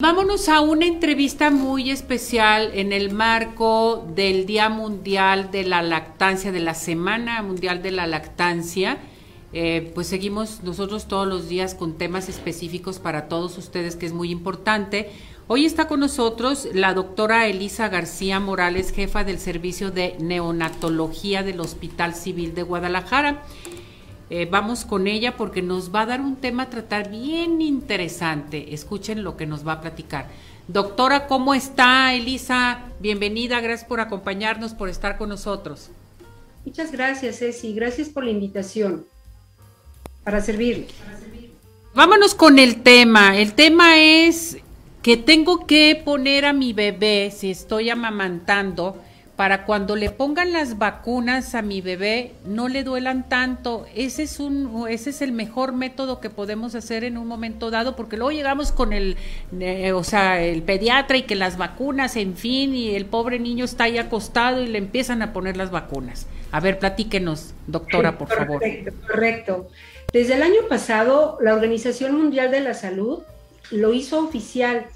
Vámonos a una entrevista muy especial en el marco del Día Mundial de la Lactancia, de la Semana Mundial de la Lactancia. Eh, pues seguimos nosotros todos los días con temas específicos para todos ustedes, que es muy importante. Hoy está con nosotros la doctora Elisa García Morales, jefa del Servicio de Neonatología del Hospital Civil de Guadalajara. Eh, vamos con ella porque nos va a dar un tema a tratar bien interesante. Escuchen lo que nos va a platicar. Doctora, ¿cómo está Elisa? Bienvenida, gracias por acompañarnos, por estar con nosotros. Muchas gracias, Ceci. Gracias por la invitación. Para servirle. Vámonos con el tema. El tema es que tengo que poner a mi bebé, si estoy amamantando, para cuando le pongan las vacunas a mi bebé no le duelan tanto. Ese es un ese es el mejor método que podemos hacer en un momento dado porque luego llegamos con el eh, o sea, el pediatra y que las vacunas, en fin, y el pobre niño está ahí acostado y le empiezan a poner las vacunas. A ver, platíquenos, doctora, por favor. Correcto. Desde el año pasado, la Organización Mundial de la Salud lo hizo oficial.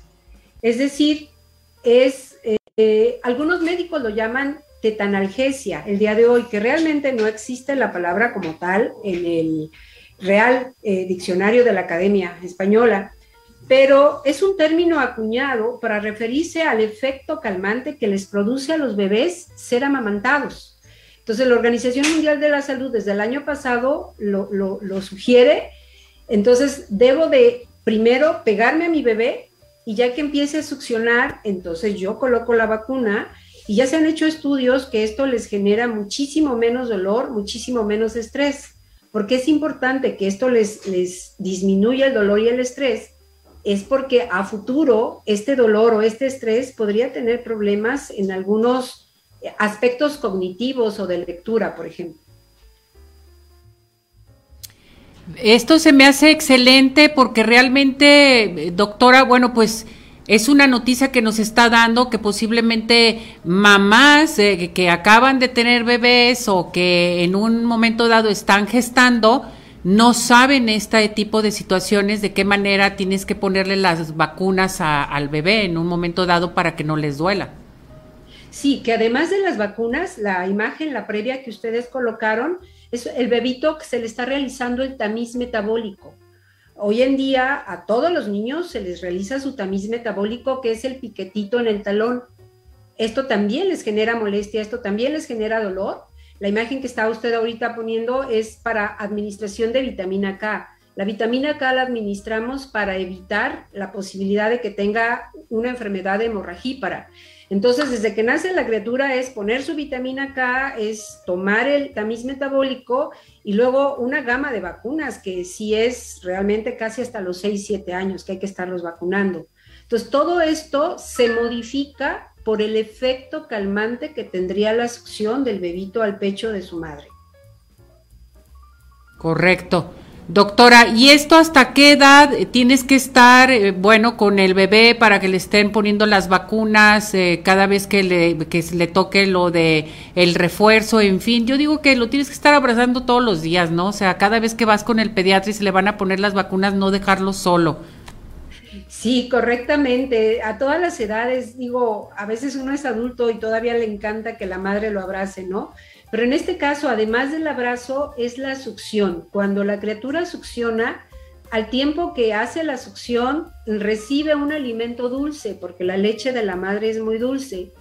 Es decir, es eh, eh, algunos médicos lo llaman tetanalgesia el día de hoy, que realmente no existe la palabra como tal en el Real eh, Diccionario de la Academia Española, pero es un término acuñado para referirse al efecto calmante que les produce a los bebés ser amamantados. Entonces, la Organización Mundial de la Salud desde el año pasado lo, lo sugiere. Entonces, debo de primero pegarme a mi bebé y ya que empiece a succionar, entonces yo coloco la vacuna y ya se han hecho estudios que esto les genera muchísimo menos dolor, muchísimo menos estrés. porque es importante que esto les, les disminuya el dolor y el estrés? Es porque a futuro este dolor o este estrés podría tener problemas en algunos aspectos cognitivos o de lectura, por ejemplo. Esto se me hace excelente porque realmente, doctora, bueno, pues es una noticia que nos está dando que posiblemente mamás eh, que acaban de tener bebés o que en un momento dado están gestando, no saben este tipo de situaciones, de qué manera tienes que ponerle las vacunas al bebé en un momento dado para que no les duela. Sí, que además de las vacunas, la imagen, la previa que ustedes colocaron, es el bebito que se le está realizando el tamiz metabólico. Hoy en día a todos los niños se les realiza su tamiz metabólico, que es el piquetito en el talón. Esto también les genera molestia, esto también les genera dolor. La imagen que está usted ahorita poniendo es para administración de vitamina K. La vitamina K la administramos para evitar la posibilidad de que tenga una enfermedad hemorragípara. Entonces, desde que nace la criatura es poner su vitamina K, es tomar el tamiz metabólico y luego una gama de vacunas que sí es realmente casi hasta los 6, 7 años que hay que estarlos vacunando. Entonces, todo esto se modifica por el efecto calmante que tendría la succión del bebito al pecho de su madre. Correcto. Doctora, ¿y esto hasta qué edad tienes que estar, eh, bueno, con el bebé para que le estén poniendo las vacunas eh, cada vez que le, que le toque lo de el refuerzo, en fin? Yo digo que lo tienes que estar abrazando todos los días, ¿no? O sea, cada vez que vas con el pediatra y se le van a poner las vacunas, no dejarlo solo. Sí, correctamente. A todas las edades, digo, a veces uno es adulto y todavía le encanta que la madre lo abrace, ¿no? Pero en este caso, además del abrazo, es la succión. Cuando la criatura succiona, al tiempo que hace la succión, recibe un alimento dulce, porque la leche de la madre es muy dulce.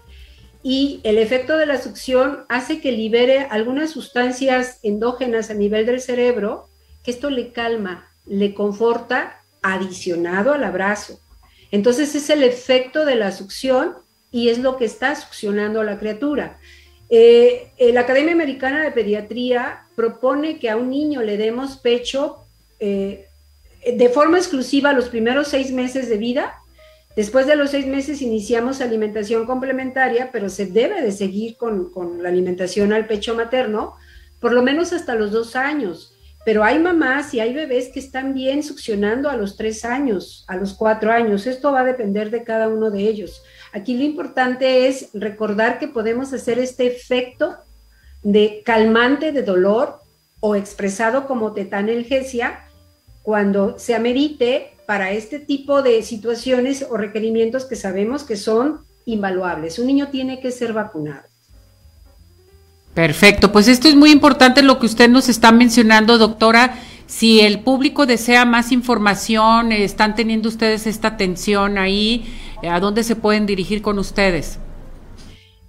Y el efecto de la succión hace que libere algunas sustancias endógenas a nivel del cerebro, que esto le calma, le conforta, adicionado al abrazo. Entonces es el efecto de la succión y es lo que está succionando a la criatura. Eh, eh, la Academia Americana de Pediatría propone que a un niño le demos pecho eh, de forma exclusiva los primeros seis meses de vida. Después de los seis meses iniciamos alimentación complementaria, pero se debe de seguir con, con la alimentación al pecho materno, por lo menos hasta los dos años. Pero hay mamás y hay bebés que están bien succionando a los tres años, a los cuatro años. Esto va a depender de cada uno de ellos. Aquí lo importante es recordar que podemos hacer este efecto de calmante de dolor o expresado como tetanelgesia cuando se amerite para este tipo de situaciones o requerimientos que sabemos que son invaluables. Un niño tiene que ser vacunado. Perfecto, pues esto es muy importante lo que usted nos está mencionando, doctora. Si el público desea más información, están teniendo ustedes esta atención ahí, ¿a dónde se pueden dirigir con ustedes?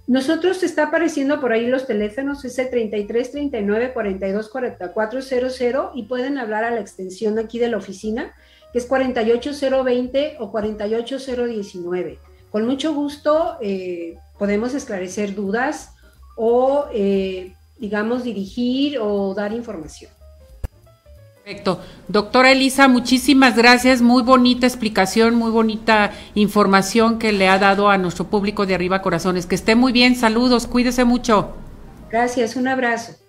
Nosotros está apareciendo por ahí los teléfonos, es el 33 39 42 44 00 y pueden hablar a la extensión aquí de la oficina, que es 48020 o 48019. Con mucho gusto eh, podemos esclarecer dudas o, eh, digamos, dirigir o dar información. Perfecto. Doctora Elisa, muchísimas gracias. Muy bonita explicación, muy bonita información que le ha dado a nuestro público de Arriba Corazones. Que esté muy bien. Saludos. Cuídese mucho. Gracias. Un abrazo.